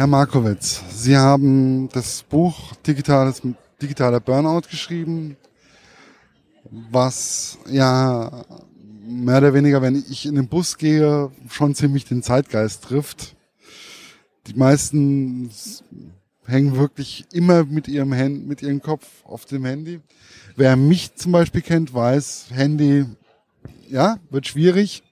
Herr Markowitz, Sie haben das Buch Digitales, Digitaler Burnout geschrieben, was ja mehr oder weniger, wenn ich in den Bus gehe, schon ziemlich den Zeitgeist trifft. Die meisten hängen wirklich immer mit ihrem Hand, mit ihrem Kopf auf dem Handy. Wer mich zum Beispiel kennt, weiß, Handy, ja, wird schwierig.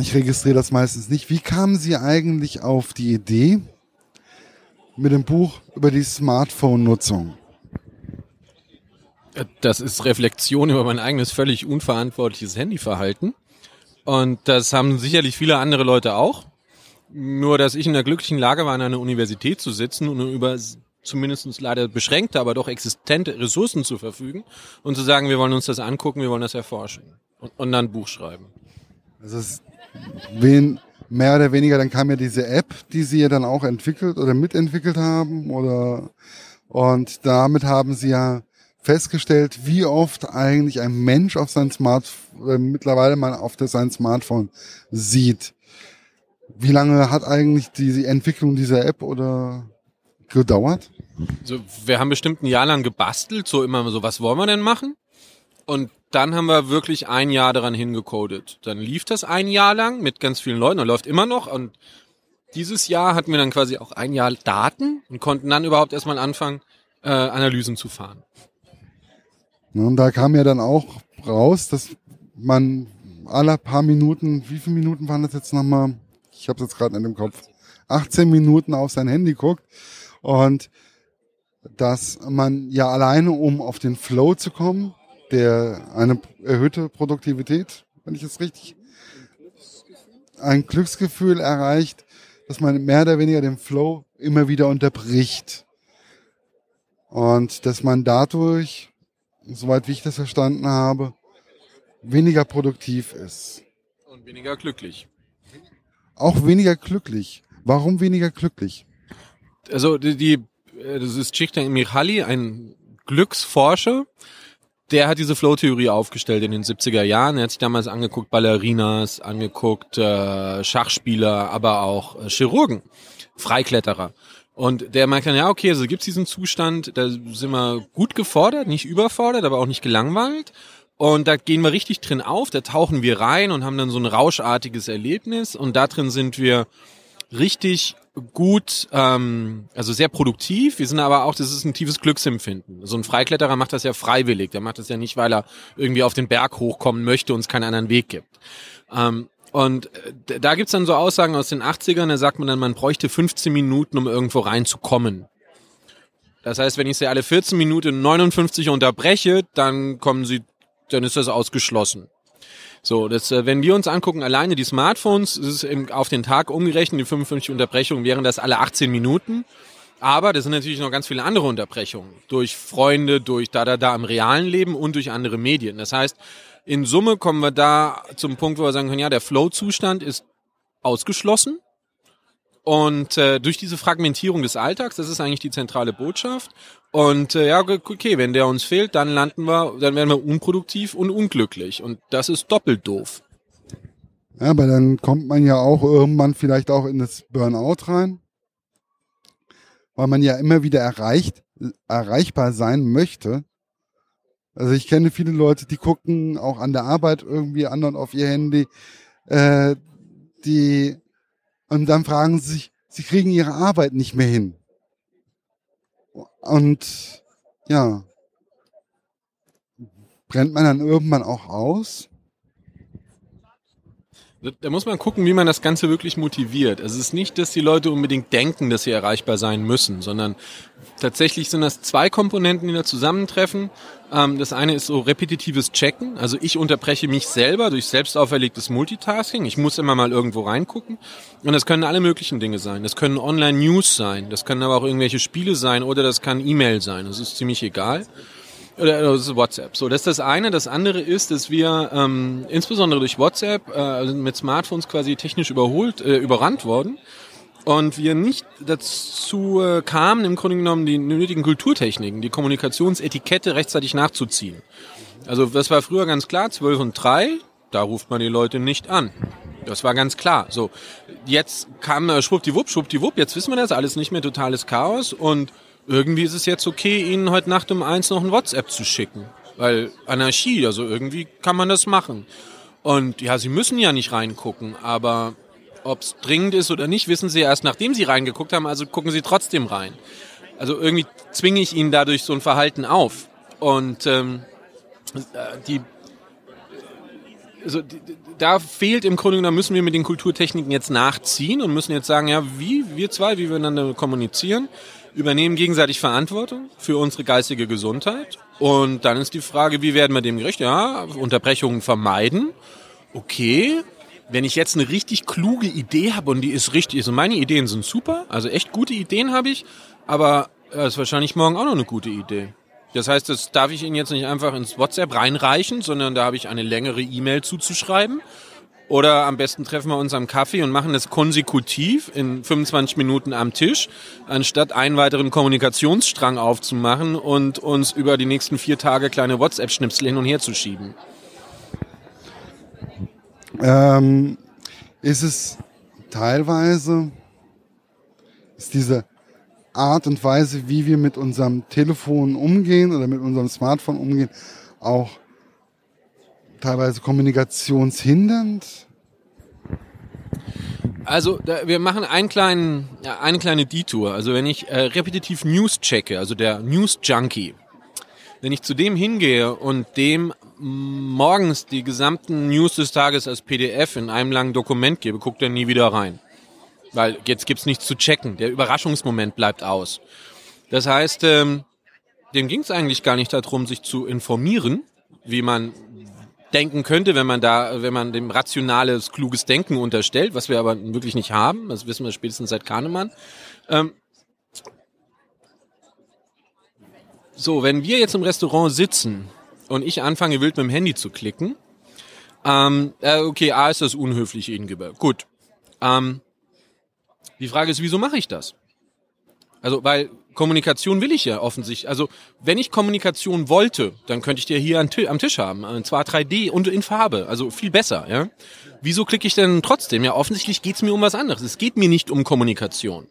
Ich registriere das meistens nicht. Wie kamen Sie eigentlich auf die Idee mit dem Buch über die Smartphone-Nutzung? Das ist Reflexion über mein eigenes völlig unverantwortliches Handyverhalten. Und das haben sicherlich viele andere Leute auch. Nur, dass ich in der glücklichen Lage war, an einer Universität zu sitzen und über zumindest leider beschränkte, aber doch existente Ressourcen zu verfügen und zu sagen, wir wollen uns das angucken, wir wollen das erforschen und, und dann ein Buch schreiben. Also es wen mehr oder weniger, dann kam ja diese App, die sie ja dann auch entwickelt oder mitentwickelt haben oder und damit haben sie ja festgestellt, wie oft eigentlich ein Mensch auf sein Smartphone, äh, mittlerweile mal auf das, sein Smartphone sieht. Wie lange hat eigentlich die Entwicklung dieser App oder gedauert? Also wir haben bestimmt ein Jahr lang gebastelt, so immer so, was wollen wir denn machen? Und dann haben wir wirklich ein Jahr daran hingecodet. Dann lief das ein Jahr lang mit ganz vielen Leuten und läuft immer noch. Und dieses Jahr hatten wir dann quasi auch ein Jahr Daten und konnten dann überhaupt erstmal anfangen, äh, Analysen zu fahren. Und da kam ja dann auch raus, dass man alle paar Minuten, wie viele Minuten waren das jetzt nochmal? Ich habe jetzt gerade in dem Kopf. 18 Minuten auf sein Handy guckt und dass man ja alleine, um auf den Flow zu kommen, der eine erhöhte Produktivität, wenn ich es richtig, ein Glücksgefühl erreicht, dass man mehr oder weniger den Flow immer wieder unterbricht. Und dass man dadurch, soweit wie ich das verstanden habe, weniger produktiv ist. Und weniger glücklich. Auch weniger glücklich. Warum weniger glücklich? Also die, die das ist Csikszentmihalyi Mihaly, ein Glücksforscher, der hat diese Flow-Theorie aufgestellt in den 70er Jahren. Er hat sich damals angeguckt, Ballerinas, angeguckt, äh, Schachspieler, aber auch äh, Chirurgen, Freikletterer. Und der merkt dann, ja, okay, also gibt's diesen Zustand, da sind wir gut gefordert, nicht überfordert, aber auch nicht gelangweilt. Und da gehen wir richtig drin auf, da tauchen wir rein und haben dann so ein rauschartiges Erlebnis. Und da drin sind wir richtig gut, ähm, also sehr produktiv. Wir sind aber auch, das ist ein tiefes Glücksempfinden. So ein Freikletterer macht das ja freiwillig. Der macht das ja nicht, weil er irgendwie auf den Berg hochkommen möchte und es keinen anderen Weg gibt. Ähm, und äh, da gibt's dann so Aussagen aus den 80ern, da sagt man dann, man bräuchte 15 Minuten, um irgendwo reinzukommen. Das heißt, wenn ich sie alle 14 Minuten 59 unterbreche, dann kommen sie, dann ist das ausgeschlossen. So, das, äh, wenn wir uns angucken, alleine die Smartphones, ist im, auf den Tag umgerechnet, die 55 Unterbrechungen wären das alle 18 Minuten. Aber das sind natürlich noch ganz viele andere Unterbrechungen. Durch Freunde, durch da, da, da im realen Leben und durch andere Medien. Das heißt, in Summe kommen wir da zum Punkt, wo wir sagen können, ja, der Flow-Zustand ist ausgeschlossen. Und äh, durch diese Fragmentierung des Alltags, das ist eigentlich die zentrale Botschaft. Und äh, ja, okay, wenn der uns fehlt, dann landen wir, dann werden wir unproduktiv und unglücklich. Und das ist doppelt doof. Ja, aber dann kommt man ja auch irgendwann vielleicht auch in das Burnout rein, weil man ja immer wieder erreicht, erreichbar sein möchte. Also ich kenne viele Leute, die gucken auch an der Arbeit irgendwie anderen auf ihr Handy, äh, die und dann fragen sie sich, sie kriegen ihre Arbeit nicht mehr hin. Und ja, brennt man dann irgendwann auch aus? Da muss man gucken, wie man das Ganze wirklich motiviert. Also es ist nicht, dass die Leute unbedingt denken, dass sie erreichbar sein müssen, sondern tatsächlich sind das zwei Komponenten, die da zusammentreffen. Ähm, das eine ist so repetitives Checken. Also ich unterbreche mich selber durch selbst auferlegtes Multitasking. Ich muss immer mal irgendwo reingucken. Und das können alle möglichen Dinge sein. Das können Online-News sein. Das können aber auch irgendwelche Spiele sein oder das kann E-Mail sein. Das ist ziemlich egal. Oder ist WhatsApp. So, das ist das eine. Das andere ist, dass wir ähm, insbesondere durch WhatsApp äh, mit Smartphones quasi technisch überholt, äh, überrannt worden und wir nicht dazu äh, kamen, im Grunde genommen die nötigen Kulturtechniken, die Kommunikationsetikette rechtzeitig nachzuziehen. Also das war früher ganz klar, 12 und 3, da ruft man die Leute nicht an. Das war ganz klar. So, jetzt kam äh, schwuppdiwupp, schwuppdiwupp, jetzt wissen wir das, alles nicht mehr totales Chaos und irgendwie ist es jetzt okay, Ihnen heute Nacht um eins noch ein WhatsApp zu schicken. Weil Anarchie, also irgendwie kann man das machen. Und ja, Sie müssen ja nicht reingucken, aber ob es dringend ist oder nicht, wissen Sie erst, nachdem Sie reingeguckt haben, also gucken Sie trotzdem rein. Also irgendwie zwinge ich Ihnen dadurch so ein Verhalten auf. Und ähm, äh, die also da fehlt im Grunde genommen, müssen wir mit den Kulturtechniken jetzt nachziehen und müssen jetzt sagen, ja, wie wir zwei, wie wir miteinander kommunizieren, übernehmen gegenseitig Verantwortung für unsere geistige Gesundheit. Und dann ist die Frage, wie werden wir dem gerecht? Ja, Unterbrechungen vermeiden. Okay. Wenn ich jetzt eine richtig kluge Idee habe und die ist richtig, also meine Ideen sind super, also echt gute Ideen habe ich, aber es ist wahrscheinlich morgen auch noch eine gute Idee. Das heißt, das darf ich Ihnen jetzt nicht einfach ins WhatsApp reinreichen, sondern da habe ich eine längere E-Mail zuzuschreiben. Oder am besten treffen wir uns am Kaffee und machen das konsekutiv in 25 Minuten am Tisch, anstatt einen weiteren Kommunikationsstrang aufzumachen und uns über die nächsten vier Tage kleine WhatsApp-Schnipsel hin und her zu schieben. Ähm, ist es teilweise, ist diese Art und Weise, wie wir mit unserem Telefon umgehen oder mit unserem Smartphone umgehen, auch teilweise kommunikationshindernd? Also da, wir machen einen kleinen, eine kleine Detour. Also wenn ich äh, repetitiv News checke, also der News Junkie, wenn ich zu dem hingehe und dem morgens die gesamten News des Tages als PDF in einem langen Dokument gebe, guckt er nie wieder rein. Weil jetzt gibt's nichts zu checken. Der Überraschungsmoment bleibt aus. Das heißt, ähm, dem ging's eigentlich gar nicht darum, sich zu informieren, wie man denken könnte, wenn man da, wenn man dem rationales, kluges Denken unterstellt, was wir aber wirklich nicht haben. Das wissen wir spätestens seit Kahnemann. Ähm, so, wenn wir jetzt im Restaurant sitzen und ich anfange wild mit dem Handy zu klicken, ähm, äh, okay, A ist das unhöflich Ihnen gegenüber. Gut. Ähm, die Frage ist, wieso mache ich das? Also, weil Kommunikation will ich ja offensichtlich. Also, wenn ich Kommunikation wollte, dann könnte ich dir hier am Tisch haben. Und zwar 3D und in Farbe. Also viel besser, ja. Wieso klicke ich denn trotzdem? Ja, offensichtlich geht es mir um was anderes. Es geht mir nicht um Kommunikation.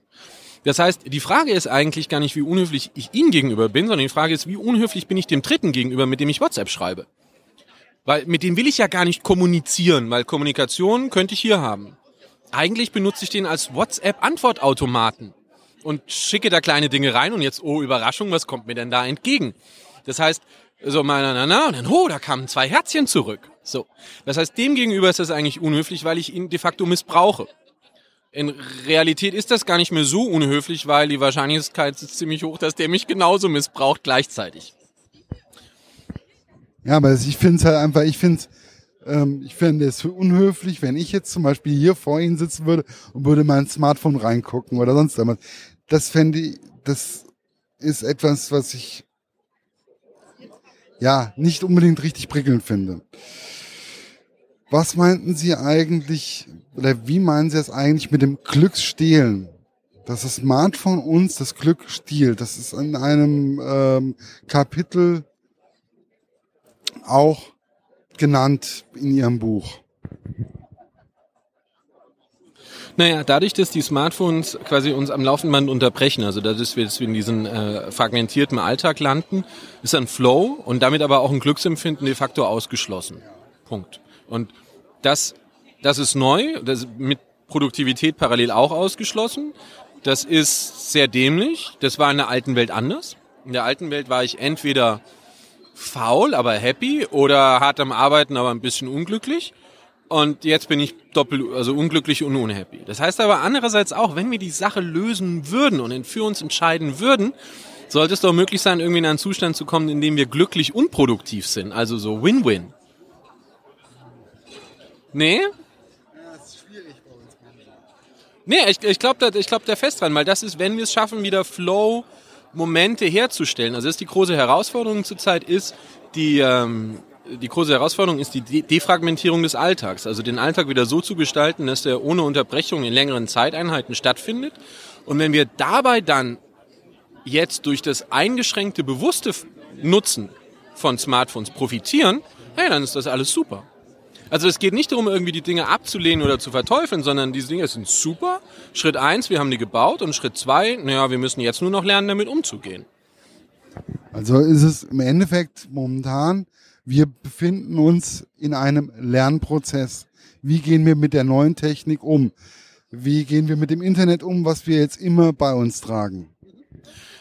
Das heißt, die Frage ist eigentlich gar nicht, wie unhöflich ich Ihnen gegenüber bin, sondern die Frage ist, wie unhöflich bin ich dem Dritten gegenüber, mit dem ich WhatsApp schreibe. Weil mit dem will ich ja gar nicht kommunizieren, weil Kommunikation könnte ich hier haben eigentlich benutze ich den als WhatsApp-Antwortautomaten und schicke da kleine Dinge rein und jetzt, oh Überraschung, was kommt mir denn da entgegen? Das heißt, so na, na, na, und dann, oh, da kamen zwei Herzchen zurück. So. Das heißt, dem gegenüber ist das eigentlich unhöflich, weil ich ihn de facto missbrauche. In Realität ist das gar nicht mehr so unhöflich, weil die Wahrscheinlichkeit ist ziemlich hoch, dass der mich genauso missbraucht gleichzeitig. Ja, aber ich finde es halt einfach, ich finde es ähm, ich fände es unhöflich, wenn ich jetzt zum Beispiel hier vor Ihnen sitzen würde und würde mein Smartphone reingucken oder sonst irgendwas. Das fände ich, das ist etwas, was ich ja nicht unbedingt richtig prickelnd finde. Was meinten Sie eigentlich, oder wie meinen Sie es eigentlich mit dem Glücksstehlen? Dass das Smartphone uns das Glück stiehlt. Das ist in einem ähm, Kapitel auch genannt in Ihrem Buch? Naja, dadurch, dass die Smartphones quasi uns am laufenden Band unterbrechen, also dass wir in diesem äh, fragmentierten Alltag landen, ist ein Flow und damit aber auch ein Glücksempfinden de facto ausgeschlossen. Punkt. Und das, das ist neu, das ist mit Produktivität parallel auch ausgeschlossen. Das ist sehr dämlich. Das war in der alten Welt anders. In der alten Welt war ich entweder faul, aber happy oder hart am Arbeiten, aber ein bisschen unglücklich. Und jetzt bin ich doppelt, also unglücklich und unhappy. Das heißt aber andererseits auch, wenn wir die Sache lösen würden und für uns entscheiden würden, sollte es doch möglich sein, irgendwie in einen Zustand zu kommen, in dem wir glücklich und produktiv sind. Also so Win-Win. Nee? Nee, ich, ich glaube ich glaub da fest dran, weil das ist, wenn wir es schaffen, wieder Flow, Momente herzustellen. Also das ist die große Herausforderung zurzeit ist die ähm, die große Herausforderung ist die De Defragmentierung des Alltags, also den Alltag wieder so zu gestalten, dass der ohne Unterbrechung in längeren Zeiteinheiten stattfindet. Und wenn wir dabei dann jetzt durch das eingeschränkte bewusste Nutzen von Smartphones profitieren, hey, dann ist das alles super. Also es geht nicht darum, irgendwie die Dinge abzulehnen oder zu verteufeln, sondern diese Dinge sind super. Schritt eins, wir haben die gebaut und Schritt zwei, naja, wir müssen jetzt nur noch lernen, damit umzugehen. Also ist es im Endeffekt momentan, wir befinden uns in einem Lernprozess. Wie gehen wir mit der neuen Technik um? Wie gehen wir mit dem Internet um, was wir jetzt immer bei uns tragen?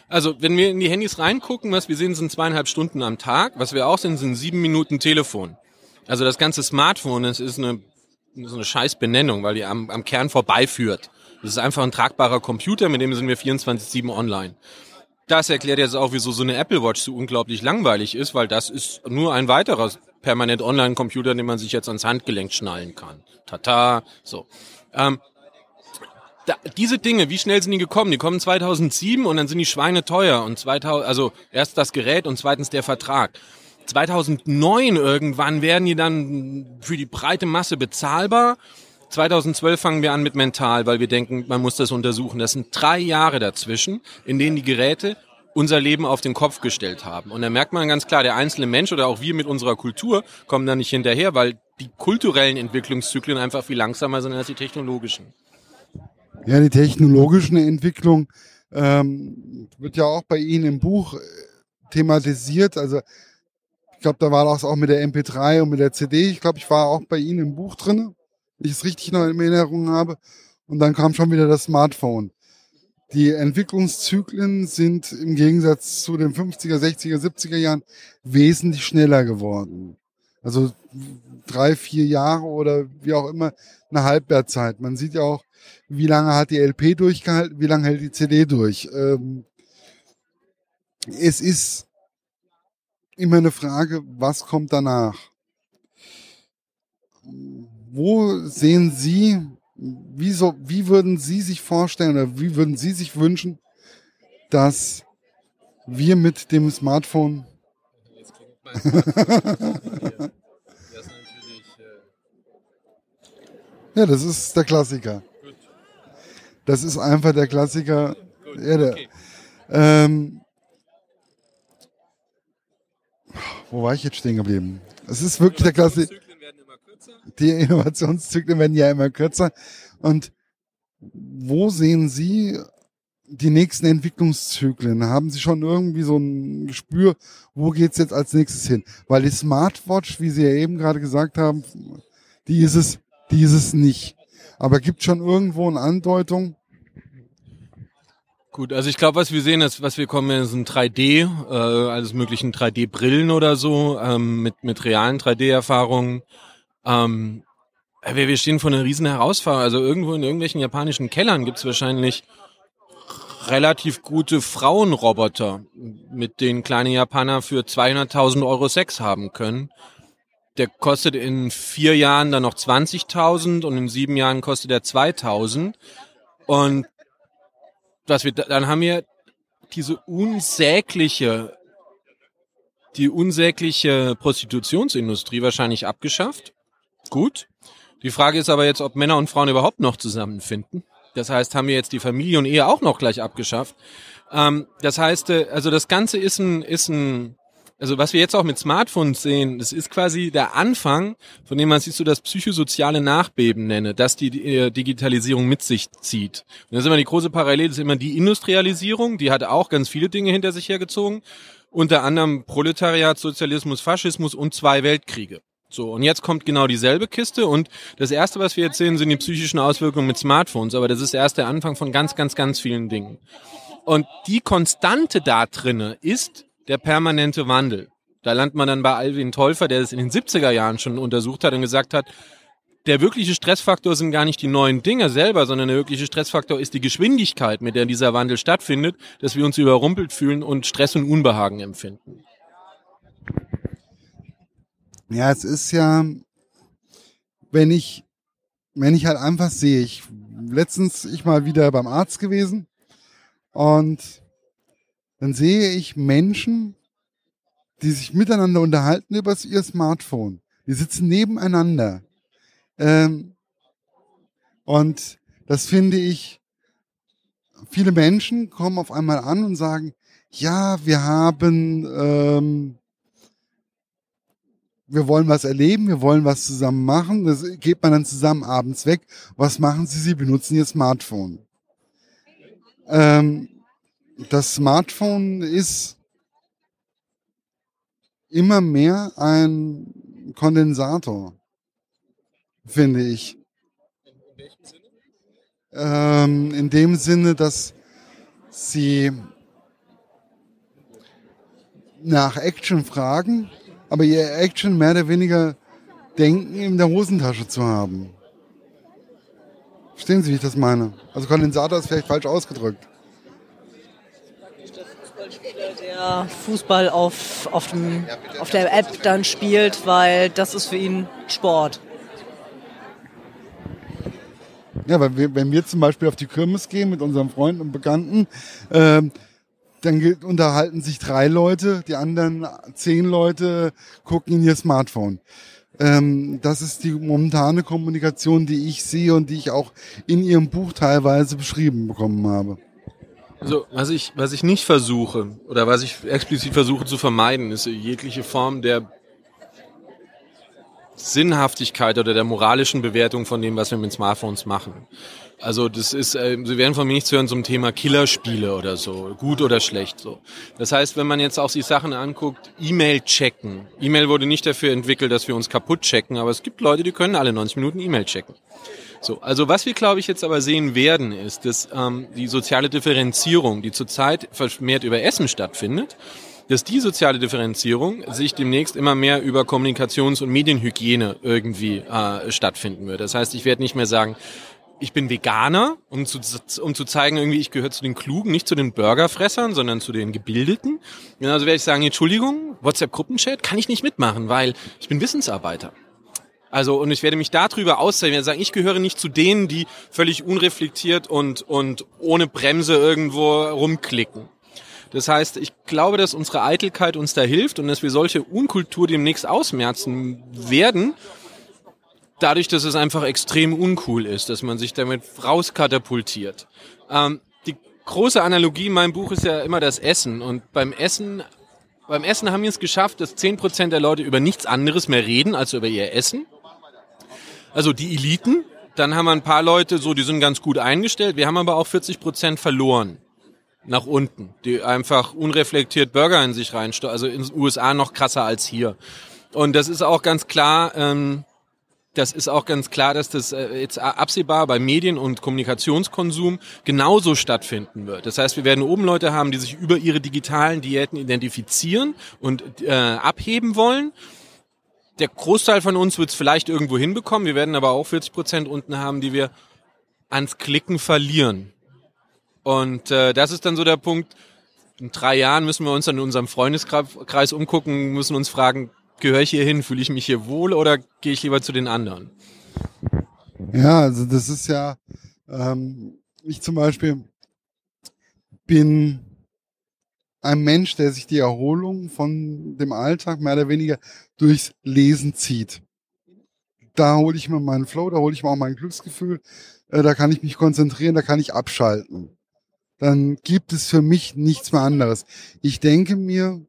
Also, wenn wir in die Handys reingucken, was wir sehen, sind zweieinhalb Stunden am Tag. Was wir auch sehen, sind sieben Minuten Telefon. Also das ganze Smartphone, das ist eine, so eine scheiß Benennung, weil die am, am Kern vorbeiführt. Das ist einfach ein tragbarer Computer, mit dem sind wir 24-7 online. Das erklärt jetzt auch, wieso so eine Apple Watch so unglaublich langweilig ist, weil das ist nur ein weiterer permanent Online-Computer, den man sich jetzt ans Handgelenk schnallen kann. Tata, so. Ähm, da, diese Dinge, wie schnell sind die gekommen? Die kommen 2007 und dann sind die Schweine teuer und 2000, also erst das Gerät und zweitens der Vertrag. 2009 irgendwann werden die dann für die breite Masse bezahlbar. 2012 fangen wir an mit mental, weil wir denken, man muss das untersuchen. Das sind drei Jahre dazwischen, in denen die Geräte unser Leben auf den Kopf gestellt haben. Und da merkt man ganz klar, der einzelne Mensch oder auch wir mit unserer Kultur kommen da nicht hinterher, weil die kulturellen Entwicklungszyklen einfach viel langsamer sind als die technologischen. Ja, die technologische Entwicklung ähm, wird ja auch bei Ihnen im Buch äh, thematisiert. Also ich glaube, da war das auch mit der MP3 und mit der CD. Ich glaube, ich war auch bei Ihnen im Buch drin, wenn ich es richtig noch in Erinnerung habe. Und dann kam schon wieder das Smartphone. Die Entwicklungszyklen sind im Gegensatz zu den 50er, 60er, 70er Jahren wesentlich schneller geworden. Also drei, vier Jahre oder wie auch immer eine Halbwertzeit. Man sieht ja auch, wie lange hat die LP durchgehalten, wie lange hält die CD durch. Ähm, es ist immer eine Frage, was kommt danach? Wo sehen Sie, wie, so, wie würden Sie sich vorstellen oder wie würden Sie sich wünschen, dass wir mit dem Smartphone ja, das ist der Klassiker. Das ist einfach der Klassiker. Ja, der, ähm, wo war ich jetzt stehen geblieben? Es ist wirklich der Klassiker. Die Innovationszyklen werden ja immer kürzer. Und wo sehen Sie die nächsten Entwicklungszyklen? Haben Sie schon irgendwie so ein Gespür, wo geht's jetzt als nächstes hin? Weil die Smartwatch, wie Sie ja eben gerade gesagt haben, die ist es, die ist es nicht. Aber gibt schon irgendwo eine Andeutung? Gut, also ich glaube, was wir sehen, ist, was wir kommen, sind 3D, äh, alles möglichen 3D-Brillen oder so, ähm, mit, mit realen 3D-Erfahrungen. Ähm, wir, wir stehen vor einer riesen Herausforderung. Also irgendwo in irgendwelchen japanischen Kellern gibt's wahrscheinlich relativ gute Frauenroboter, mit denen kleine Japaner für 200.000 Euro Sex haben können. Der kostet in vier Jahren dann noch 20.000 und in sieben Jahren kostet er 2.000. Und was wir, dann haben wir diese unsägliche, die unsägliche Prostitutionsindustrie wahrscheinlich abgeschafft. Gut. Die Frage ist aber jetzt, ob Männer und Frauen überhaupt noch zusammenfinden. Das heißt, haben wir jetzt die Familie und Ehe auch noch gleich abgeschafft. Ähm, das heißt, äh, also das Ganze ist ein, ist ein also was wir jetzt auch mit Smartphones sehen, das ist quasi der Anfang, von dem man sich so das psychosoziale Nachbeben nenne, dass die äh, Digitalisierung mit sich zieht. Und das ist immer die große Parallele, das ist immer die Industrialisierung, die hat auch ganz viele Dinge hinter sich hergezogen, unter anderem Proletariat, Sozialismus, Faschismus und zwei Weltkriege. So, und jetzt kommt genau dieselbe Kiste und das erste, was wir jetzt sehen, sind die psychischen Auswirkungen mit Smartphones, aber das ist erst der Anfang von ganz, ganz, ganz vielen Dingen. Und die Konstante da drinne ist, der permanente Wandel. Da landet man dann bei Alvin Teuffer, der es in den 70er Jahren schon untersucht hat und gesagt hat, der wirkliche Stressfaktor sind gar nicht die neuen Dinge selber, sondern der wirkliche Stressfaktor ist die Geschwindigkeit, mit der dieser Wandel stattfindet, dass wir uns überrumpelt fühlen und Stress und Unbehagen empfinden. Ja, es ist ja, wenn ich, wenn ich halt einfach sehe, ich letztens ich mal wieder beim Arzt gewesen und dann sehe ich Menschen, die sich miteinander unterhalten über ihr Smartphone. Die sitzen nebeneinander. Ähm, und das finde ich, viele Menschen kommen auf einmal an und sagen, ja, wir haben, ähm, wir wollen was erleben, wir wollen was zusammen machen. Das geht man dann zusammen abends weg. Was machen Sie? Sie benutzen Ihr Smartphone. Ähm, das Smartphone ist immer mehr ein Kondensator, finde ich. Ähm, in dem Sinne, dass sie nach Action fragen, aber ihr Action mehr oder weniger denken, in der Hosentasche zu haben. Verstehen Sie, wie ich das meine? Also Kondensator ist vielleicht falsch ausgedrückt. Der Fußball auf, auf, dem, auf der App dann spielt, weil das ist für ihn Sport. Ja, weil wir, wenn wir zum Beispiel auf die Kirmes gehen mit unseren Freunden und Bekannten, ähm, dann unterhalten sich drei Leute, die anderen zehn Leute gucken in ihr Smartphone. Ähm, das ist die momentane Kommunikation, die ich sehe und die ich auch in Ihrem Buch teilweise beschrieben bekommen habe. Also was ich, was ich nicht versuche oder was ich explizit versuche zu vermeiden, ist jegliche Form der Sinnhaftigkeit oder der moralischen Bewertung von dem, was wir mit Smartphones machen. Also das ist, äh, Sie werden von mir nicht hören zum Thema Killerspiele oder so, gut oder schlecht so. Das heißt, wenn man jetzt auch sich Sachen anguckt, E-Mail checken. E-Mail wurde nicht dafür entwickelt, dass wir uns kaputt checken, aber es gibt Leute, die können alle 90 Minuten E-Mail checken. So, also was wir, glaube ich, jetzt aber sehen werden, ist, dass ähm, die soziale Differenzierung, die zurzeit vermehrt über Essen stattfindet, dass die soziale Differenzierung sich demnächst immer mehr über Kommunikations- und Medienhygiene irgendwie äh, stattfinden wird. Das heißt, ich werde nicht mehr sagen, ich bin Veganer, um zu, um zu zeigen, irgendwie, ich gehöre zu den Klugen, nicht zu den Burgerfressern, sondern zu den Gebildeten. Also werde ich sagen, Entschuldigung, WhatsApp-Gruppenchat kann ich nicht mitmachen, weil ich bin Wissensarbeiter. Also, und ich werde mich darüber auszeichnen, sagen, ich gehöre nicht zu denen, die völlig unreflektiert und, und ohne Bremse irgendwo rumklicken. Das heißt, ich glaube, dass unsere Eitelkeit uns da hilft und dass wir solche Unkultur demnächst ausmerzen werden, dadurch, dass es einfach extrem uncool ist, dass man sich damit rauskatapultiert. Ähm, die große Analogie in meinem Buch ist ja immer das Essen. Und beim Essen, beim Essen haben wir es geschafft, dass zehn Prozent der Leute über nichts anderes mehr reden als über ihr Essen. Also die Eliten. Dann haben wir ein paar Leute, so, die sind ganz gut eingestellt. Wir haben aber auch 40 Prozent verloren. Nach unten. Die einfach unreflektiert Burger in sich reinstellen. Also in den USA noch krasser als hier. Und das ist auch ganz klar, ähm, das ist auch ganz klar, dass das äh, jetzt absehbar bei Medien- und Kommunikationskonsum genauso stattfinden wird. Das heißt, wir werden oben Leute haben, die sich über ihre digitalen Diäten identifizieren und äh, abheben wollen. Der Großteil von uns wird es vielleicht irgendwo hinbekommen. Wir werden aber auch 40 Prozent unten haben, die wir ans Klicken verlieren. Und äh, das ist dann so der Punkt. In drei Jahren müssen wir uns dann in unserem Freundeskreis umgucken, müssen uns fragen, gehöre ich hier hin? Fühle ich mich hier wohl oder gehe ich lieber zu den anderen? Ja, also das ist ja, ähm, ich zum Beispiel bin ein Mensch, der sich die Erholung von dem Alltag mehr oder weniger durchs Lesen zieht. Da hole ich mir meinen Flow, da hole ich mir auch mein Glücksgefühl, äh, da kann ich mich konzentrieren, da kann ich abschalten. Dann gibt es für mich nichts mehr anderes. Ich denke mir,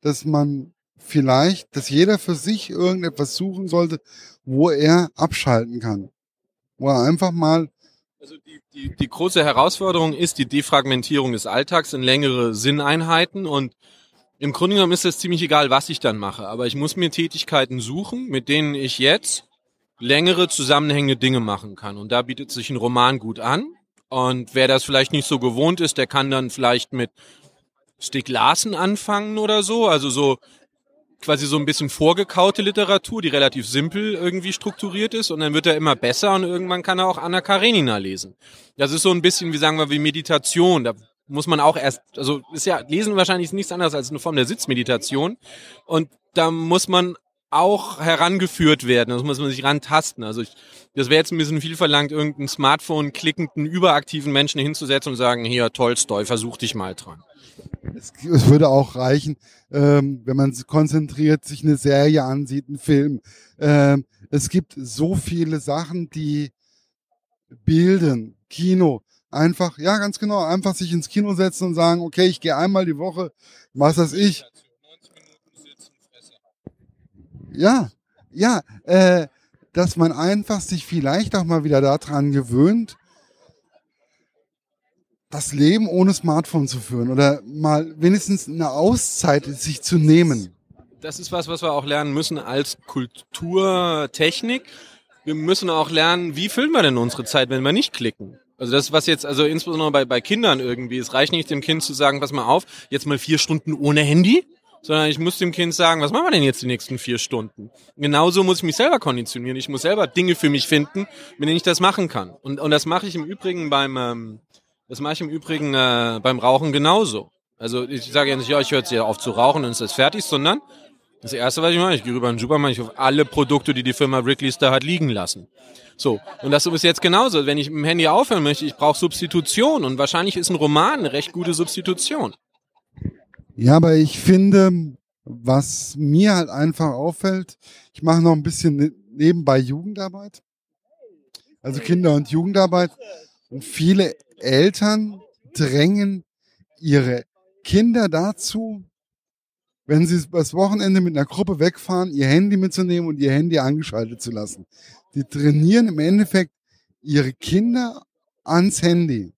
dass man vielleicht, dass jeder für sich irgendetwas suchen sollte, wo er abschalten kann. Wo er einfach mal. Also die, die, die große Herausforderung ist die Defragmentierung des Alltags in längere Sinneinheiten und im Grunde genommen ist es ziemlich egal, was ich dann mache, aber ich muss mir Tätigkeiten suchen, mit denen ich jetzt längere zusammenhängende Dinge machen kann. Und da bietet sich ein Roman gut an. Und wer das vielleicht nicht so gewohnt ist, der kann dann vielleicht mit Stieg Larsen anfangen oder so. Also so quasi so ein bisschen vorgekaute Literatur, die relativ simpel irgendwie strukturiert ist und dann wird er immer besser und irgendwann kann er auch Anna Karenina lesen. Das ist so ein bisschen, wie sagen wir, wie Meditation. Da muss man auch erst, also ist ja, lesen wahrscheinlich nichts anderes als eine Form der Sitzmeditation und da muss man auch herangeführt werden, das muss man sich rantasten. Also ich, das wäre jetzt ein bisschen viel verlangt, irgendeinen Smartphone klickenden, überaktiven Menschen hinzusetzen und sagen, hier Tolstoi, versuch dich mal dran. Es, es würde auch reichen, ähm, wenn man sich konzentriert, sich eine Serie ansieht, einen Film. Ähm, es gibt so viele Sachen, die bilden. Kino. Einfach, ja, ganz genau, einfach sich ins Kino setzen und sagen, okay, ich gehe einmal die Woche, was weiß ich. Ja, ja, äh, dass man einfach sich vielleicht auch mal wieder daran gewöhnt, das Leben ohne Smartphone zu führen oder mal wenigstens eine Auszeit sich zu nehmen. Das ist was, was wir auch lernen müssen als Kulturtechnik. Wir müssen auch lernen, wie füllen wir denn unsere Zeit, wenn wir nicht klicken? Also das, was jetzt, also insbesondere bei, bei Kindern irgendwie, es reicht nicht dem Kind zu sagen, pass mal auf, jetzt mal vier Stunden ohne Handy, sondern ich muss dem Kind sagen, was machen wir denn jetzt die nächsten vier Stunden? Genauso muss ich mich selber konditionieren. Ich muss selber Dinge für mich finden, mit denen ich das machen kann. Und, und das mache ich im Übrigen beim, ähm, das mache ich im Übrigen äh, beim Rauchen genauso. Also ich sage ja nicht, ja, ich höre jetzt hier auf zu rauchen und ist das fertig, sondern das erste, was ich mache, ich gehe rüber in den Supermarkt, ich auf alle Produkte, die die Firma Wrigley's da hat, liegen lassen. So, und das ist jetzt genauso. Wenn ich mit dem Handy aufhören möchte, ich brauche Substitution und wahrscheinlich ist ein Roman eine recht gute Substitution. Ja, aber ich finde, was mir halt einfach auffällt, ich mache noch ein bisschen ne-, nebenbei Jugendarbeit, also Kinder- und Jugendarbeit und viele Eltern drängen ihre Kinder dazu, wenn sie das Wochenende mit einer Gruppe wegfahren, ihr Handy mitzunehmen und ihr Handy angeschaltet zu lassen. Die trainieren im Endeffekt ihre Kinder ans Handy.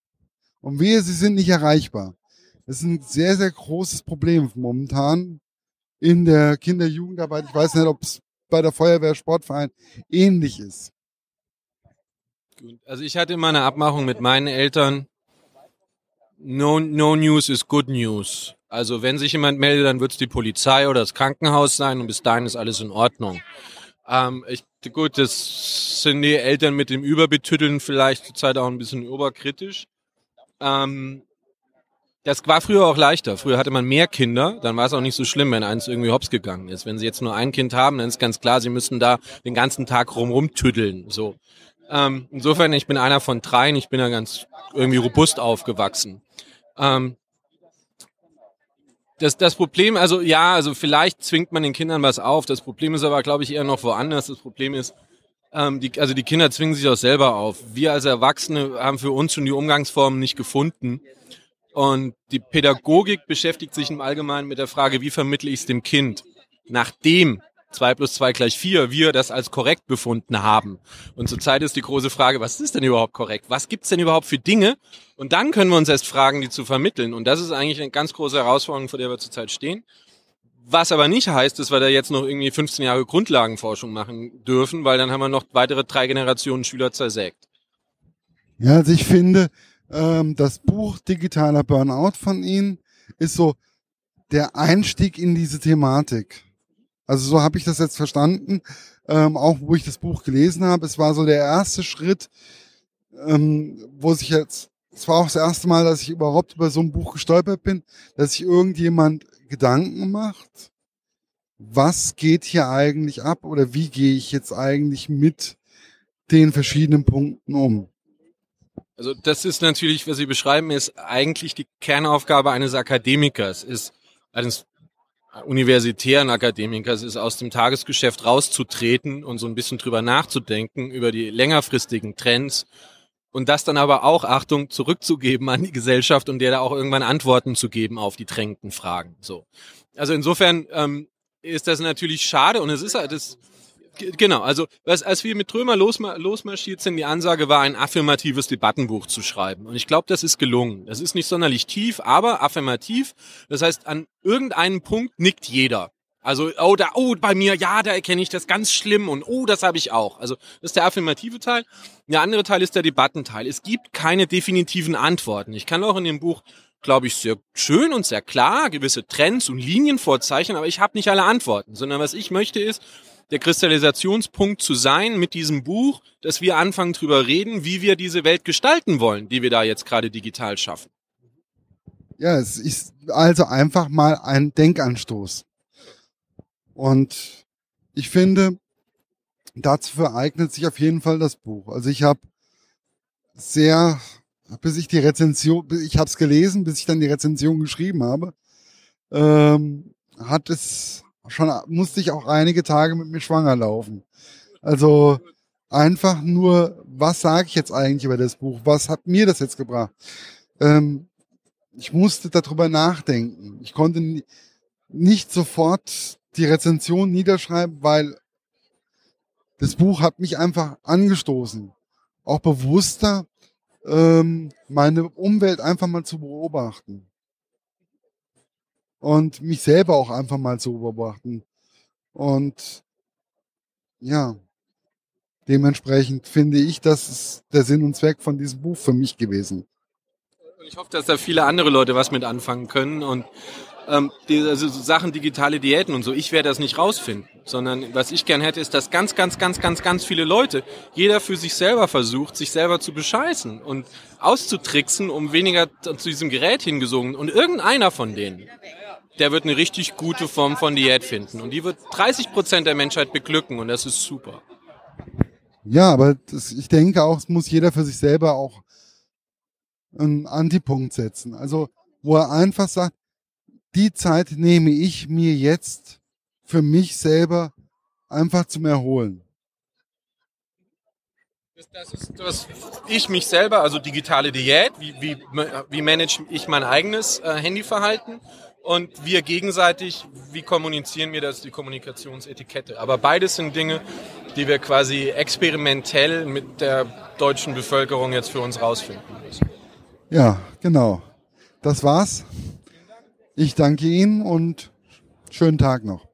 Und wehe, sie sind nicht erreichbar. Ist ein sehr, sehr großes Problem momentan in der Kinder-Jugendarbeit. Ich weiß nicht, ob es bei der Feuerwehr Sportverein ähnlich ist. Also ich hatte immer eine Abmachung mit meinen Eltern. No, no news is good news. Also wenn sich jemand meldet, dann wird es die Polizei oder das Krankenhaus sein und bis dahin ist alles in Ordnung. Ähm, ich, gut, das sind die Eltern mit dem Überbetütteln vielleicht zurzeit auch ein bisschen überkritisch. Ähm, das war früher auch leichter. Früher hatte man mehr Kinder, dann war es auch nicht so schlimm, wenn eins irgendwie hops gegangen ist. Wenn sie jetzt nur ein Kind haben, dann ist ganz klar, sie müssen da den ganzen Tag rum tüddeln. So. Ähm, insofern, ich bin einer von dreien, ich bin ja ganz irgendwie robust aufgewachsen. Ähm, das, das Problem, also ja, also vielleicht zwingt man den Kindern was auf. Das Problem ist aber, glaube ich, eher noch woanders. Das Problem ist, ähm, die, also die Kinder zwingen sich auch selber auf. Wir als Erwachsene haben für uns schon die Umgangsformen nicht gefunden. Und die Pädagogik beschäftigt sich im Allgemeinen mit der Frage, wie vermittle ich es dem Kind, nachdem zwei plus zwei gleich vier wir das als korrekt befunden haben. Und zurzeit ist die große Frage, was ist denn überhaupt korrekt? Was gibt's denn überhaupt für Dinge? Und dann können wir uns erst fragen, die zu vermitteln. Und das ist eigentlich eine ganz große Herausforderung, vor der wir zurzeit stehen. Was aber nicht heißt, dass wir da jetzt noch irgendwie 15 Jahre Grundlagenforschung machen dürfen, weil dann haben wir noch weitere drei Generationen Schüler zersägt. Ja, also ich finde, ähm, das Buch Digitaler Burnout von Ihnen ist so der Einstieg in diese Thematik. Also so habe ich das jetzt verstanden, ähm, auch wo ich das Buch gelesen habe. Es war so der erste Schritt, ähm, wo sich jetzt, es war auch das erste Mal, dass ich überhaupt über so ein Buch gestolpert bin, dass sich irgendjemand Gedanken macht, was geht hier eigentlich ab oder wie gehe ich jetzt eigentlich mit den verschiedenen Punkten um. Also das ist natürlich, was Sie beschreiben, ist eigentlich die Kernaufgabe eines Akademikers, ist eines universitären Akademikers ist, aus dem Tagesgeschäft rauszutreten und so ein bisschen drüber nachzudenken, über die längerfristigen Trends und das dann aber auch, Achtung, zurückzugeben an die Gesellschaft und der da auch irgendwann Antworten zu geben auf die drängenden Fragen. So. Also insofern ähm, ist das natürlich schade und es ist halt, das, Genau, also als, als wir mit Trömer losma losmarschiert sind, die Ansage war, ein affirmatives Debattenbuch zu schreiben. Und ich glaube, das ist gelungen. Das ist nicht sonderlich tief, aber affirmativ. Das heißt, an irgendeinem Punkt nickt jeder. Also, oh, da, oh, bei mir, ja, da erkenne ich das ganz schlimm und oh, das habe ich auch. Also, das ist der affirmative Teil. Der andere Teil ist der Debattenteil. Es gibt keine definitiven Antworten. Ich kann auch in dem Buch, glaube ich, sehr schön und sehr klar gewisse Trends und Linien vorzeichnen, aber ich habe nicht alle Antworten, sondern was ich möchte ist, der Kristallisationspunkt zu sein mit diesem Buch, dass wir anfangen drüber reden, wie wir diese Welt gestalten wollen, die wir da jetzt gerade digital schaffen. Ja, es ist also einfach mal ein Denkanstoß. Und ich finde, dazu eignet sich auf jeden Fall das Buch. Also ich habe sehr, bis ich die Rezension, ich habe es gelesen, bis ich dann die Rezension geschrieben habe, ähm, hat es schon musste ich auch einige Tage mit mir schwanger laufen. Also einfach nur, was sage ich jetzt eigentlich über das Buch? Was hat mir das jetzt gebracht? Ähm, ich musste darüber nachdenken. Ich konnte nicht sofort die Rezension niederschreibe, weil das Buch hat mich einfach angestoßen, auch bewusster ähm, meine Umwelt einfach mal zu beobachten und mich selber auch einfach mal zu beobachten. Und ja, dementsprechend finde ich, das ist der Sinn und Zweck von diesem Buch für mich gewesen. Ich hoffe, dass da viele andere Leute was mit anfangen können und ähm, die, also so Sachen digitale Diäten und so, ich werde das nicht rausfinden, sondern was ich gern hätte, ist, dass ganz, ganz, ganz, ganz, ganz viele Leute, jeder für sich selber versucht, sich selber zu bescheißen und auszutricksen, um weniger zu diesem Gerät hingesungen. Und irgendeiner von denen, der wird eine richtig gute Form von Diät finden und die wird 30 Prozent der Menschheit beglücken und das ist super. Ja, aber das, ich denke auch, es muss jeder für sich selber auch einen Antipunkt setzen. Also, wo er einfach sagt, die Zeit nehme ich mir jetzt für mich selber einfach zum Erholen. Das ist das, ich mich selber, also digitale Diät, wie, wie, wie manage ich mein eigenes äh, Handyverhalten und wir gegenseitig, wie kommunizieren wir das, die Kommunikationsetikette. Aber beides sind Dinge, die wir quasi experimentell mit der deutschen Bevölkerung jetzt für uns rausfinden müssen. Ja, genau. Das war's. Ich danke Ihnen und schönen Tag noch.